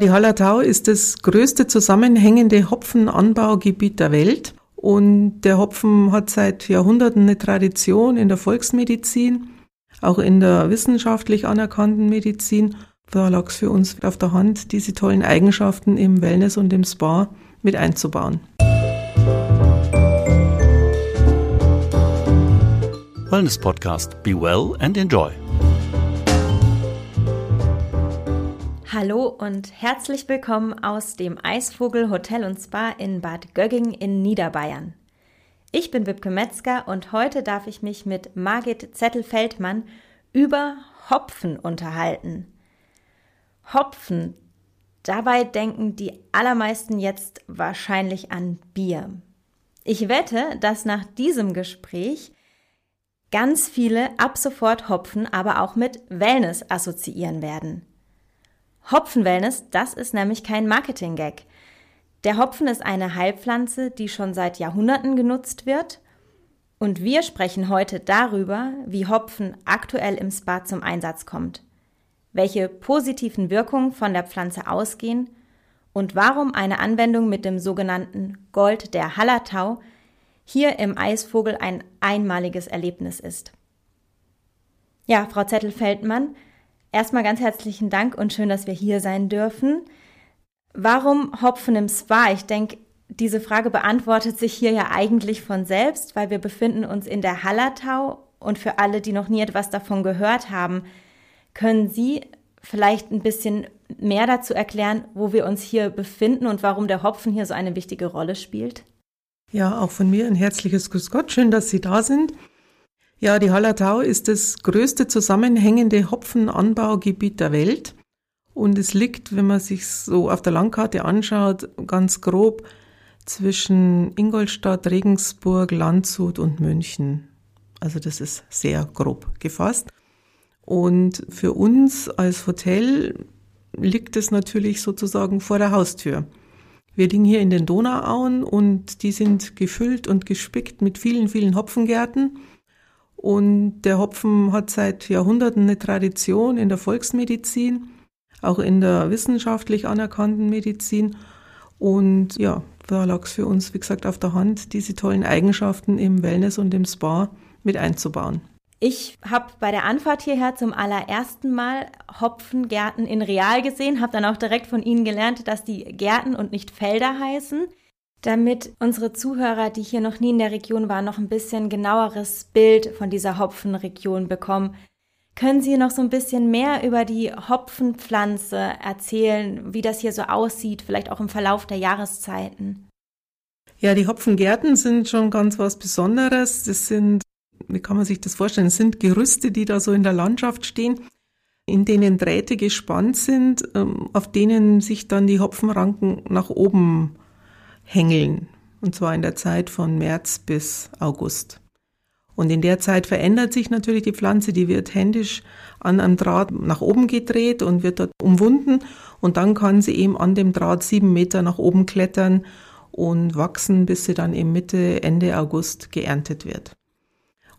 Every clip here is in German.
Die Hallertau ist das größte zusammenhängende Hopfenanbaugebiet der Welt. Und der Hopfen hat seit Jahrhunderten eine Tradition in der Volksmedizin, auch in der wissenschaftlich anerkannten Medizin. Da lag es für uns auf der Hand, diese tollen Eigenschaften im Wellness und im Spa mit einzubauen. Wellness Podcast. Be well and enjoy. Hallo und herzlich willkommen aus dem Eisvogel Hotel und Spa in Bad Gögging in Niederbayern. Ich bin Wipke Metzger und heute darf ich mich mit Margit Zettel-Feldmann über Hopfen unterhalten. Hopfen, dabei denken die allermeisten jetzt wahrscheinlich an Bier. Ich wette, dass nach diesem Gespräch ganz viele ab sofort Hopfen aber auch mit Wellness assoziieren werden. Hopfenwellness, das ist nämlich kein Marketing-Gag. Der Hopfen ist eine Heilpflanze, die schon seit Jahrhunderten genutzt wird. Und wir sprechen heute darüber, wie Hopfen aktuell im Spa zum Einsatz kommt, welche positiven Wirkungen von der Pflanze ausgehen und warum eine Anwendung mit dem sogenannten Gold der Hallertau hier im Eisvogel ein einmaliges Erlebnis ist. Ja, Frau Zettel-Feldmann, Erstmal ganz herzlichen Dank und schön, dass wir hier sein dürfen. Warum Hopfen im Spa? Ich denke, diese Frage beantwortet sich hier ja eigentlich von selbst, weil wir befinden uns in der Hallertau und für alle, die noch nie etwas davon gehört haben, können Sie vielleicht ein bisschen mehr dazu erklären, wo wir uns hier befinden und warum der Hopfen hier so eine wichtige Rolle spielt? Ja, auch von mir ein herzliches Grüß Gott. Schön, dass Sie da sind. Ja, die Hallertau ist das größte zusammenhängende Hopfenanbaugebiet der Welt. Und es liegt, wenn man sich so auf der Landkarte anschaut, ganz grob zwischen Ingolstadt, Regensburg, Landshut und München. Also das ist sehr grob gefasst. Und für uns als Hotel liegt es natürlich sozusagen vor der Haustür. Wir liegen hier in den Donauauen und die sind gefüllt und gespickt mit vielen, vielen Hopfengärten. Und der Hopfen hat seit Jahrhunderten eine Tradition in der Volksmedizin, auch in der wissenschaftlich anerkannten Medizin. Und ja, da lag es für uns, wie gesagt, auf der Hand, diese tollen Eigenschaften im Wellness und im Spa mit einzubauen. Ich habe bei der Anfahrt hierher zum allerersten Mal Hopfengärten in Real gesehen, habe dann auch direkt von Ihnen gelernt, dass die Gärten und nicht Felder heißen. Damit unsere Zuhörer, die hier noch nie in der Region waren, noch ein bisschen genaueres Bild von dieser Hopfenregion bekommen, können Sie noch so ein bisschen mehr über die Hopfenpflanze erzählen, wie das hier so aussieht, vielleicht auch im Verlauf der Jahreszeiten? Ja, die Hopfengärten sind schon ganz was Besonderes. Das sind, wie kann man sich das vorstellen, das sind Gerüste, die da so in der Landschaft stehen, in denen Drähte gespannt sind, ähm, auf denen sich dann die Hopfenranken nach oben hängeln. Und zwar in der Zeit von März bis August. Und in der Zeit verändert sich natürlich die Pflanze, die wird händisch an einem Draht nach oben gedreht und wird dort umwunden. Und dann kann sie eben an dem Draht sieben Meter nach oben klettern und wachsen, bis sie dann im Mitte, Ende August geerntet wird.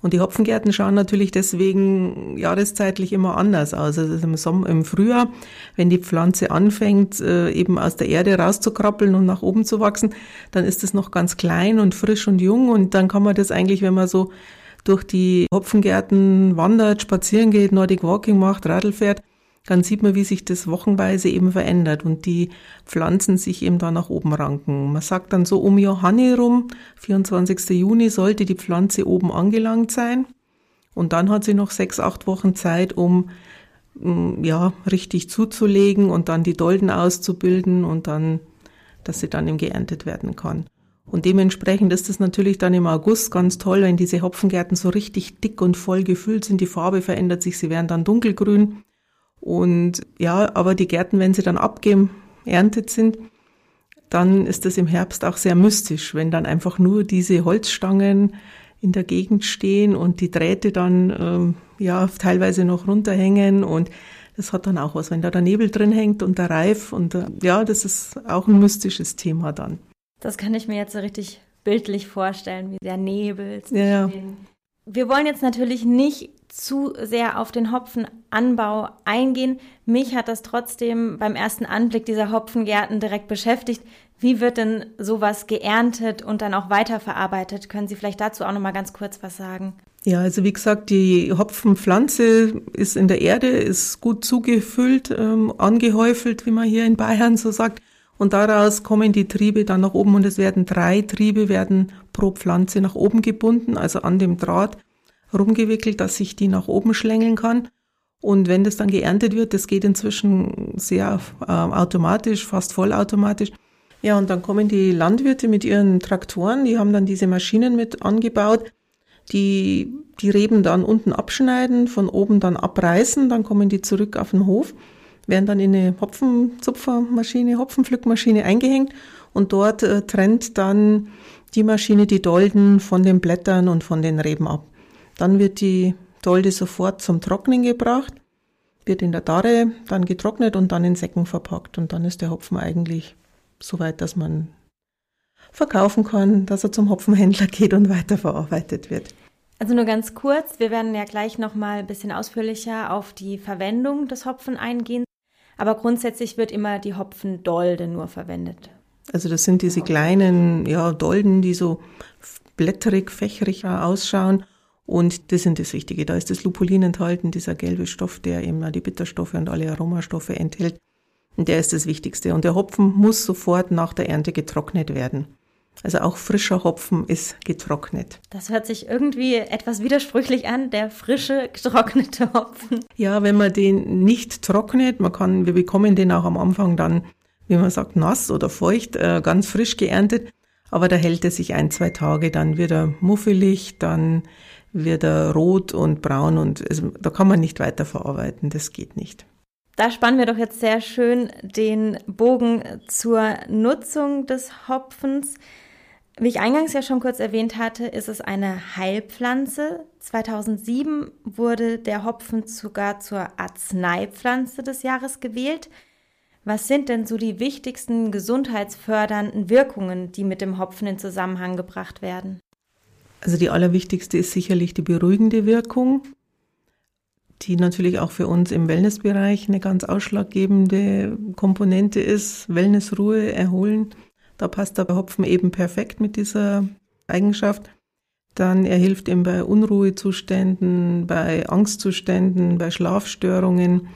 Und die Hopfengärten schauen natürlich deswegen jahreszeitlich immer anders aus. Also im, Sommer, im Frühjahr, wenn die Pflanze anfängt, äh, eben aus der Erde rauszukrabbeln und nach oben zu wachsen, dann ist es noch ganz klein und frisch und jung. Und dann kann man das eigentlich, wenn man so durch die Hopfengärten wandert, spazieren geht, Nordic Walking macht, Radl fährt, dann sieht man, wie sich das wochenweise eben verändert und die Pflanzen sich eben da nach oben ranken. Man sagt dann so um Johanni rum, 24. Juni sollte die Pflanze oben angelangt sein und dann hat sie noch sechs, acht Wochen Zeit, um mm, ja, richtig zuzulegen und dann die Dolden auszubilden und dann, dass sie dann eben geerntet werden kann. Und dementsprechend ist es natürlich dann im August ganz toll, wenn diese Hopfengärten so richtig dick und voll gefüllt sind. Die Farbe verändert sich, sie werden dann dunkelgrün. Und ja, aber die Gärten, wenn sie dann abgeerntet sind, dann ist das im Herbst auch sehr mystisch, wenn dann einfach nur diese Holzstangen in der Gegend stehen und die Drähte dann ähm, ja teilweise noch runterhängen und das hat dann auch was, wenn da der Nebel drin hängt und der Reif und äh, ja, das ist auch ein mystisches Thema dann. Das kann ich mir jetzt so richtig bildlich vorstellen, wie der Nebel. Ja, ja. Wir wollen jetzt natürlich nicht zu sehr auf den Hopfenanbau eingehen. Mich hat das trotzdem beim ersten Anblick dieser Hopfengärten direkt beschäftigt. Wie wird denn sowas geerntet und dann auch weiterverarbeitet? Können Sie vielleicht dazu auch noch mal ganz kurz was sagen? Ja, also wie gesagt, die Hopfenpflanze ist in der Erde, ist gut zugefüllt, ähm, angehäufelt, wie man hier in Bayern so sagt. Und daraus kommen die Triebe dann nach oben und es werden drei Triebe werden pro Pflanze nach oben gebunden, also an dem Draht rumgewickelt, dass sich die nach oben schlängeln kann. Und wenn das dann geerntet wird, das geht inzwischen sehr äh, automatisch, fast vollautomatisch. Ja, und dann kommen die Landwirte mit ihren Traktoren, die haben dann diese Maschinen mit angebaut, die die Reben dann unten abschneiden, von oben dann abreißen, dann kommen die zurück auf den Hof werden dann in eine Hopfenzupfermaschine, Hopfenpflückmaschine eingehängt und dort äh, trennt dann die Maschine die Dolden von den Blättern und von den Reben ab. Dann wird die Dolde sofort zum Trocknen gebracht, wird in der Darre dann getrocknet und dann in Säcken verpackt und dann ist der Hopfen eigentlich so weit, dass man verkaufen kann, dass er zum Hopfenhändler geht und weiterverarbeitet wird. Also nur ganz kurz, wir werden ja gleich noch mal ein bisschen ausführlicher auf die Verwendung des Hopfen eingehen. Aber grundsätzlich wird immer die Hopfendolde nur verwendet. Also das sind diese kleinen ja, Dolden, die so blätterig, fächerig ausschauen. Und das sind das Wichtige. Da ist das Lupulin enthalten, dieser gelbe Stoff, der eben die Bitterstoffe und alle Aromastoffe enthält. Und der ist das Wichtigste. Und der Hopfen muss sofort nach der Ernte getrocknet werden. Also auch frischer Hopfen ist getrocknet. Das hört sich irgendwie etwas widersprüchlich an, der frische, getrocknete Hopfen. Ja, wenn man den nicht trocknet, man kann, wir bekommen den auch am Anfang dann, wie man sagt, nass oder feucht, äh, ganz frisch geerntet. Aber da hält er sich ein, zwei Tage, dann wird er muffelig, dann wird er rot und braun und also, da kann man nicht weiter verarbeiten, das geht nicht. Da spannen wir doch jetzt sehr schön den Bogen zur Nutzung des Hopfens. Wie ich eingangs ja schon kurz erwähnt hatte, ist es eine Heilpflanze. 2007 wurde der Hopfen sogar zur Arzneipflanze des Jahres gewählt. Was sind denn so die wichtigsten gesundheitsfördernden Wirkungen, die mit dem Hopfen in Zusammenhang gebracht werden? Also die allerwichtigste ist sicherlich die beruhigende Wirkung, die natürlich auch für uns im Wellnessbereich eine ganz ausschlaggebende Komponente ist. Wellness, Ruhe, Erholen. Da passt der Hopfen eben perfekt mit dieser Eigenschaft. Dann er hilft ihm bei Unruhezuständen, bei Angstzuständen, bei Schlafstörungen.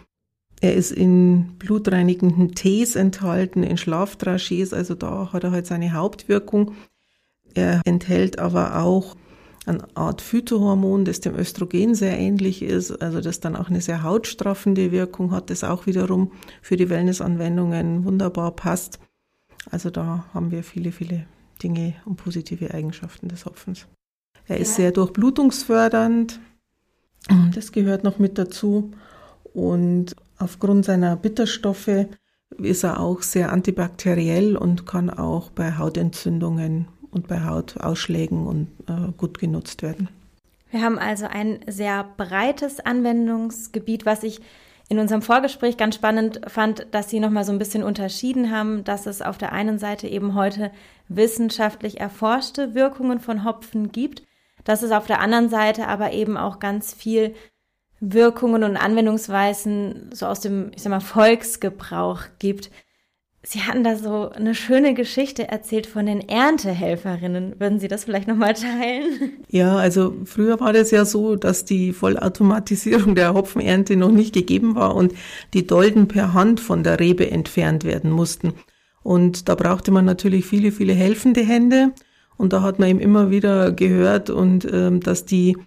Er ist in blutreinigenden Tees enthalten, in Schlafdragees, also da hat er halt seine Hauptwirkung. Er enthält aber auch eine Art Phytohormon, das dem Östrogen sehr ähnlich ist, also das dann auch eine sehr hautstraffende Wirkung hat, das auch wiederum für die Wellnessanwendungen wunderbar passt. Also da haben wir viele, viele Dinge und positive Eigenschaften des Hopfens. Er ist sehr durchblutungsfördernd, das gehört noch mit dazu. Und aufgrund seiner Bitterstoffe ist er auch sehr antibakteriell und kann auch bei Hautentzündungen und bei Hautausschlägen und, äh, gut genutzt werden. Wir haben also ein sehr breites Anwendungsgebiet, was ich in unserem Vorgespräch ganz spannend fand, dass Sie nochmal so ein bisschen unterschieden haben, dass es auf der einen Seite eben heute wissenschaftlich erforschte Wirkungen von Hopfen gibt, dass es auf der anderen Seite aber eben auch ganz viel Wirkungen und Anwendungsweisen so aus dem, ich sag mal, Volksgebrauch gibt. Sie hatten da so eine schöne Geschichte erzählt von den Erntehelferinnen. Würden Sie das vielleicht nochmal teilen? Ja, also früher war das ja so, dass die Vollautomatisierung der Hopfenernte noch nicht gegeben war und die Dolden per Hand von der Rebe entfernt werden mussten. Und da brauchte man natürlich viele, viele helfende Hände. Und da hat man eben immer wieder gehört und ähm, dass die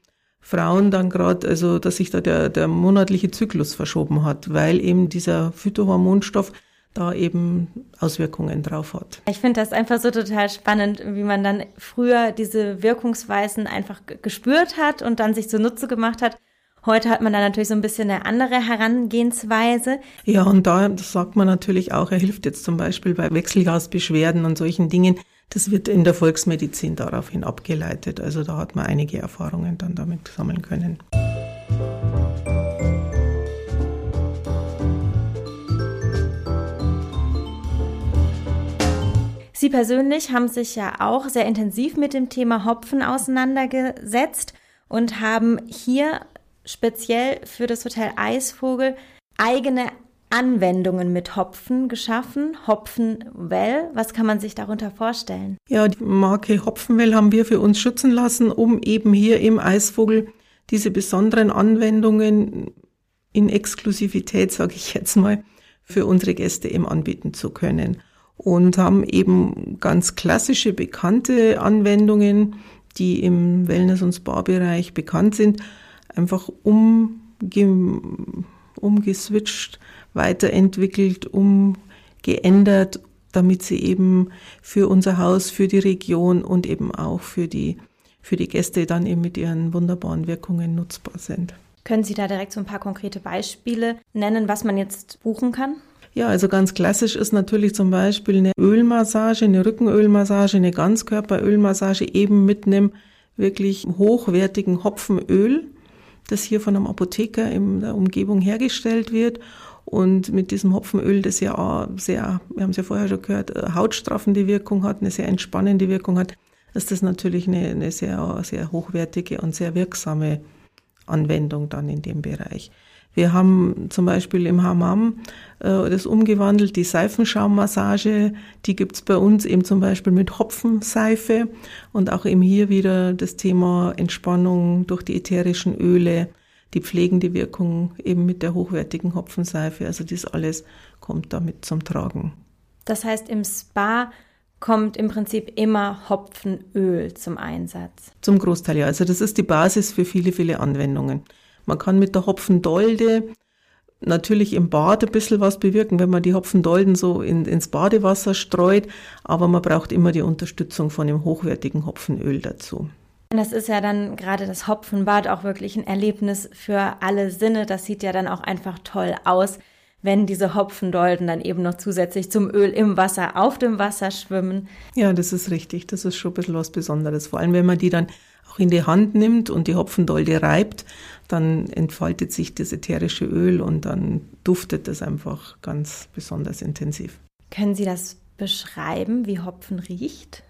Frauen dann gerade, also dass sich da der, der monatliche Zyklus verschoben hat, weil eben dieser Phytohormonstoff da eben Auswirkungen drauf hat. Ich finde das einfach so total spannend, wie man dann früher diese Wirkungsweisen einfach gespürt hat und dann sich zunutze gemacht hat. Heute hat man da natürlich so ein bisschen eine andere Herangehensweise. Ja, und da sagt man natürlich auch, er hilft jetzt zum Beispiel bei Wechselgasbeschwerden und solchen Dingen. Das wird in der Volksmedizin daraufhin abgeleitet. Also da hat man einige Erfahrungen dann damit sammeln können. Sie persönlich haben sich ja auch sehr intensiv mit dem Thema Hopfen auseinandergesetzt und haben hier speziell für das Hotel Eisvogel eigene Anwendungen mit Hopfen geschaffen. Hopfenwell, was kann man sich darunter vorstellen? Ja, die Marke Hopfenwell haben wir für uns schützen lassen, um eben hier im Eisvogel diese besonderen Anwendungen in Exklusivität, sage ich jetzt mal, für unsere Gäste eben anbieten zu können. Und haben eben ganz klassische, bekannte Anwendungen, die im Wellness- und Spa-Bereich bekannt sind, einfach umge umgeswitcht, weiterentwickelt, umgeändert, damit sie eben für unser Haus, für die Region und eben auch für die, für die Gäste dann eben mit ihren wunderbaren Wirkungen nutzbar sind. Können Sie da direkt so ein paar konkrete Beispiele nennen, was man jetzt buchen kann? Ja, also ganz klassisch ist natürlich zum Beispiel eine Ölmassage, eine Rückenölmassage, eine Ganzkörperölmassage eben mit einem wirklich hochwertigen Hopfenöl, das hier von einem Apotheker in der Umgebung hergestellt wird. Und mit diesem Hopfenöl, das ja sehr, wir haben es ja vorher schon gehört, hautstraffende Wirkung hat, eine sehr entspannende Wirkung hat, ist das natürlich eine, eine sehr, sehr hochwertige und sehr wirksame Anwendung dann in dem Bereich. Wir haben zum Beispiel im Hammam äh, das umgewandelt, die Seifenschaummassage, die gibt's bei uns eben zum Beispiel mit Hopfenseife und auch eben hier wieder das Thema Entspannung durch die ätherischen Öle, die pflegende Wirkung eben mit der hochwertigen Hopfenseife. Also das alles kommt damit zum Tragen. Das heißt, im Spa kommt im Prinzip immer Hopfenöl zum Einsatz. Zum Großteil ja. Also das ist die Basis für viele, viele Anwendungen. Man kann mit der Hopfendolde natürlich im Bad ein bisschen was bewirken, wenn man die Hopfendolden so in, ins Badewasser streut, aber man braucht immer die Unterstützung von dem hochwertigen Hopfenöl dazu. Das ist ja dann gerade das Hopfenbad auch wirklich ein Erlebnis für alle Sinne. Das sieht ja dann auch einfach toll aus wenn diese Hopfendolden dann eben noch zusätzlich zum Öl im Wasser auf dem Wasser schwimmen. Ja, das ist richtig. Das ist schon ein bisschen was Besonderes. Vor allem, wenn man die dann auch in die Hand nimmt und die Hopfendolde reibt, dann entfaltet sich das ätherische Öl und dann duftet das einfach ganz besonders intensiv. Können Sie das beschreiben, wie Hopfen riecht?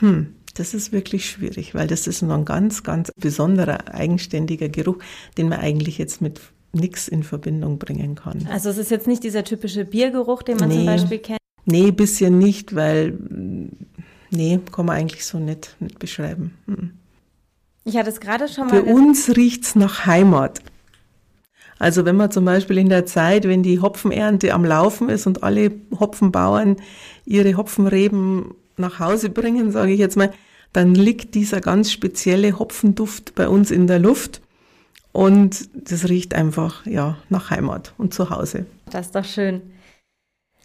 Hm, das ist wirklich schwierig, weil das ist ein ganz, ganz besonderer, eigenständiger Geruch, den man eigentlich jetzt mit nichts in Verbindung bringen kann. Also es ist jetzt nicht dieser typische Biergeruch, den man nee. zum Beispiel kennt? Nee, bisschen nicht, weil nee, kann man eigentlich so nicht, nicht beschreiben. Hm. Ich hatte es gerade schon mal. Für uns riecht's nach Heimat. Also wenn man zum Beispiel in der Zeit, wenn die Hopfenernte am Laufen ist und alle Hopfenbauern ihre Hopfenreben nach Hause bringen, sage ich jetzt mal, dann liegt dieser ganz spezielle Hopfenduft bei uns in der Luft. Und das riecht einfach, ja, nach Heimat und zu Hause. Das ist doch schön.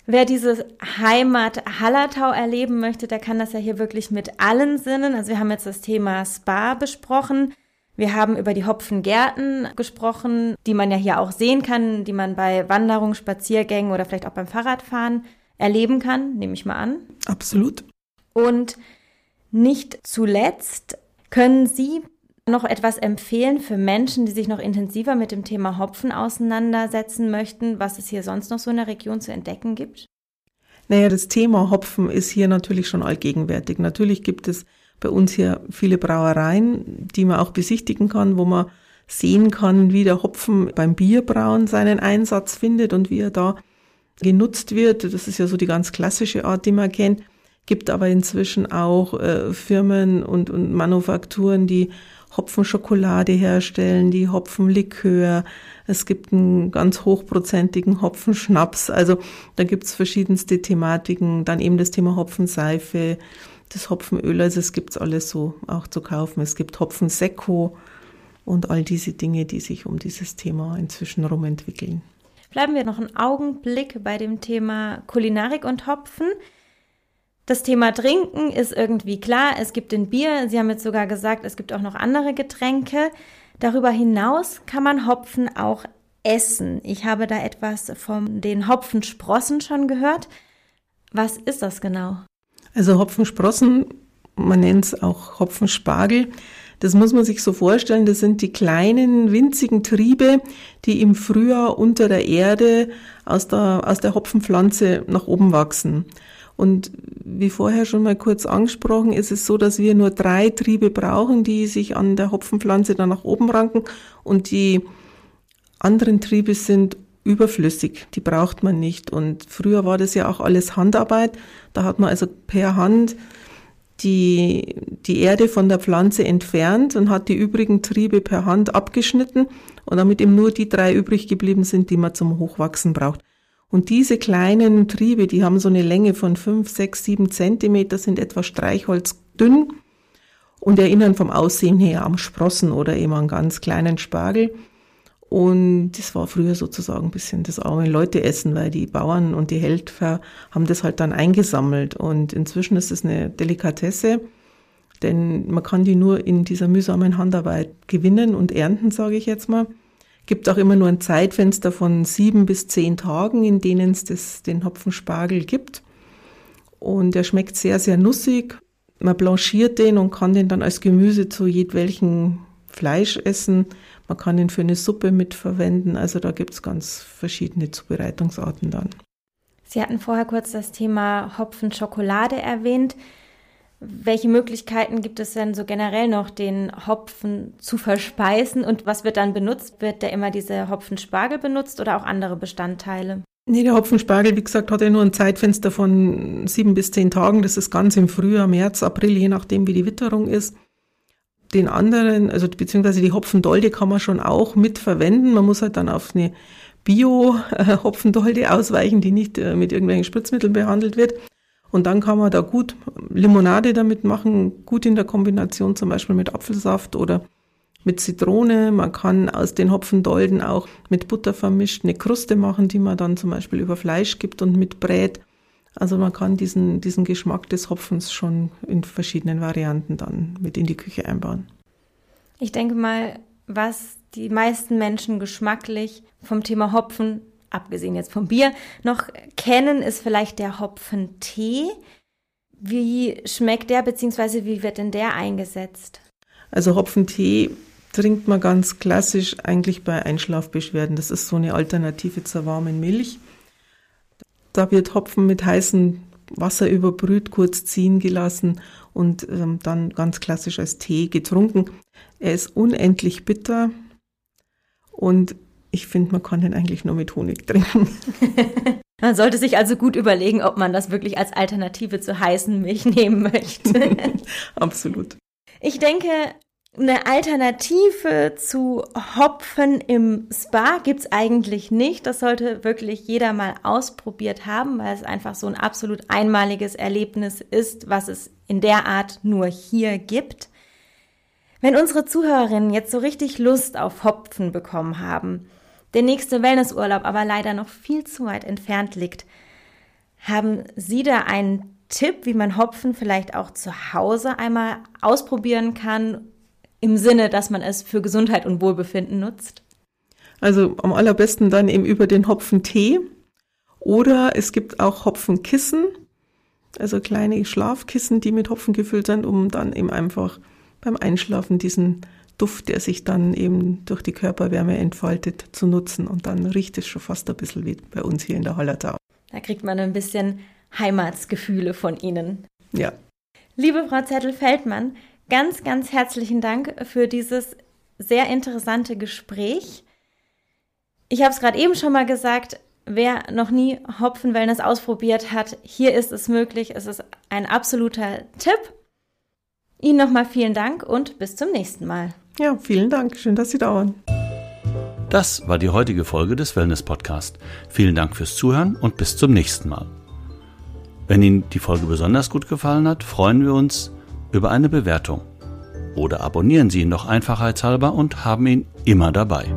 Wer diese Heimat Hallertau erleben möchte, der kann das ja hier wirklich mit allen Sinnen. Also wir haben jetzt das Thema Spa besprochen. Wir haben über die Hopfengärten gesprochen, die man ja hier auch sehen kann, die man bei Wanderungen, Spaziergängen oder vielleicht auch beim Fahrradfahren erleben kann, nehme ich mal an. Absolut. Und nicht zuletzt können Sie noch etwas empfehlen für Menschen, die sich noch intensiver mit dem Thema Hopfen auseinandersetzen möchten, was es hier sonst noch so in der Region zu entdecken gibt? Naja, das Thema Hopfen ist hier natürlich schon allgegenwärtig. Natürlich gibt es bei uns hier viele Brauereien, die man auch besichtigen kann, wo man sehen kann, wie der Hopfen beim Bierbrauen seinen Einsatz findet und wie er da genutzt wird. Das ist ja so die ganz klassische Art, die man kennt. Gibt aber inzwischen auch äh, Firmen und, und Manufakturen, die Hopfenschokolade herstellen, die Hopfenlikör. Es gibt einen ganz hochprozentigen Hopfenschnaps. Also da gibt's verschiedenste Thematiken. Dann eben das Thema Hopfenseife, das Hopfenöl. Also es gibt's alles so auch zu kaufen. Es gibt Hopfensekko und all diese Dinge, die sich um dieses Thema inzwischen rum entwickeln. Bleiben wir noch einen Augenblick bei dem Thema Kulinarik und Hopfen. Das Thema Trinken ist irgendwie klar. Es gibt den Bier. Sie haben jetzt sogar gesagt, es gibt auch noch andere Getränke. Darüber hinaus kann man Hopfen auch essen. Ich habe da etwas von den Hopfensprossen schon gehört. Was ist das genau? Also Hopfensprossen, man nennt es auch Hopfenspargel. Das muss man sich so vorstellen, das sind die kleinen, winzigen Triebe, die im Frühjahr unter der Erde aus der, aus der Hopfenpflanze nach oben wachsen. Und wie vorher schon mal kurz angesprochen, ist es so, dass wir nur drei Triebe brauchen, die sich an der Hopfenpflanze dann nach oben ranken und die anderen Triebe sind überflüssig, die braucht man nicht. Und früher war das ja auch alles Handarbeit, da hat man also per Hand die, die Erde von der Pflanze entfernt und hat die übrigen Triebe per Hand abgeschnitten und damit eben nur die drei übrig geblieben sind, die man zum Hochwachsen braucht. Und diese kleinen Triebe, die haben so eine Länge von fünf, sechs, sieben Zentimeter, sind etwa streichholzdünn und erinnern vom Aussehen her am Sprossen oder eben an ganz kleinen Spargel. Und das war früher sozusagen ein bisschen das arme Leute essen, weil die Bauern und die Helfer haben das halt dann eingesammelt. Und inzwischen ist es eine Delikatesse, denn man kann die nur in dieser mühsamen Handarbeit gewinnen und ernten, sage ich jetzt mal. Gibt auch immer nur ein Zeitfenster von sieben bis zehn Tagen, in denen es den Hopfenspargel gibt. Und er schmeckt sehr, sehr nussig. Man blanchiert den und kann den dann als Gemüse zu jedwelchen Fleisch essen. Man kann ihn für eine Suppe mitverwenden. Also da gibt es ganz verschiedene Zubereitungsarten dann. Sie hatten vorher kurz das Thema Hopfenschokolade erwähnt. Welche Möglichkeiten gibt es denn so generell noch, den Hopfen zu verspeisen und was wird dann benutzt? Wird der immer diese Hopfenspargel benutzt oder auch andere Bestandteile? Nee, der Hopfenspargel, wie gesagt, hat ja nur ein Zeitfenster von sieben bis zehn Tagen. Das ist ganz im Frühjahr, März, April, je nachdem, wie die Witterung ist. Den anderen, also beziehungsweise die Hopfendolde kann man schon auch mit verwenden. Man muss halt dann auf eine Bio-Hopfendolde ausweichen, die nicht äh, mit irgendwelchen Spritzmitteln behandelt wird. Und dann kann man da gut Limonade damit machen, gut in der Kombination zum Beispiel mit Apfelsaft oder mit Zitrone. Man kann aus den Hopfendolden auch mit Butter vermischt eine Kruste machen, die man dann zum Beispiel über Fleisch gibt und mit brät. Also man kann diesen, diesen Geschmack des Hopfens schon in verschiedenen Varianten dann mit in die Küche einbauen. Ich denke mal, was die meisten Menschen geschmacklich vom Thema Hopfen abgesehen jetzt vom Bier, noch kennen, ist vielleicht der Hopfentee. Wie schmeckt der, beziehungsweise wie wird denn der eingesetzt? Also Hopfentee trinkt man ganz klassisch eigentlich bei Einschlafbeschwerden. Das ist so eine Alternative zur warmen Milch. Da wird Hopfen mit heißem Wasser überbrüht, kurz ziehen gelassen und ähm, dann ganz klassisch als Tee getrunken. Er ist unendlich bitter und ich finde, man kann den eigentlich nur mit Honig trinken. man sollte sich also gut überlegen, ob man das wirklich als Alternative zur heißen Milch nehmen möchte. Absolut. Ich denke, eine Alternative zu Hopfen im Spa gibt's eigentlich nicht. Das sollte wirklich jeder mal ausprobiert haben, weil es einfach so ein absolut einmaliges Erlebnis ist, was es in der Art nur hier gibt. Wenn unsere Zuhörerinnen jetzt so richtig Lust auf Hopfen bekommen haben, der nächste Wellnessurlaub aber leider noch viel zu weit entfernt liegt. Haben Sie da einen Tipp, wie man Hopfen vielleicht auch zu Hause einmal ausprobieren kann, im Sinne, dass man es für Gesundheit und Wohlbefinden nutzt? Also am allerbesten dann eben über den Hopfentee oder es gibt auch Hopfenkissen, also kleine Schlafkissen, die mit Hopfen gefüllt sind, um dann eben einfach beim Einschlafen diesen Duft, der sich dann eben durch die Körperwärme entfaltet, zu nutzen. Und dann riecht es schon fast ein bisschen wie bei uns hier in der Hallertau. Da kriegt man ein bisschen Heimatsgefühle von Ihnen. Ja. Liebe Frau Zettel-Feldmann, ganz, ganz herzlichen Dank für dieses sehr interessante Gespräch. Ich habe es gerade eben schon mal gesagt, wer noch nie Hopfen-Wellness ausprobiert hat, hier ist es möglich. Es ist ein absoluter Tipp. Ihnen nochmal vielen Dank und bis zum nächsten Mal. Ja, vielen Dank. Schön, dass Sie da waren. Das war die heutige Folge des Wellness Podcast. Vielen Dank fürs Zuhören und bis zum nächsten Mal. Wenn Ihnen die Folge besonders gut gefallen hat, freuen wir uns über eine Bewertung. Oder abonnieren Sie ihn noch einfachheitshalber und haben ihn immer dabei.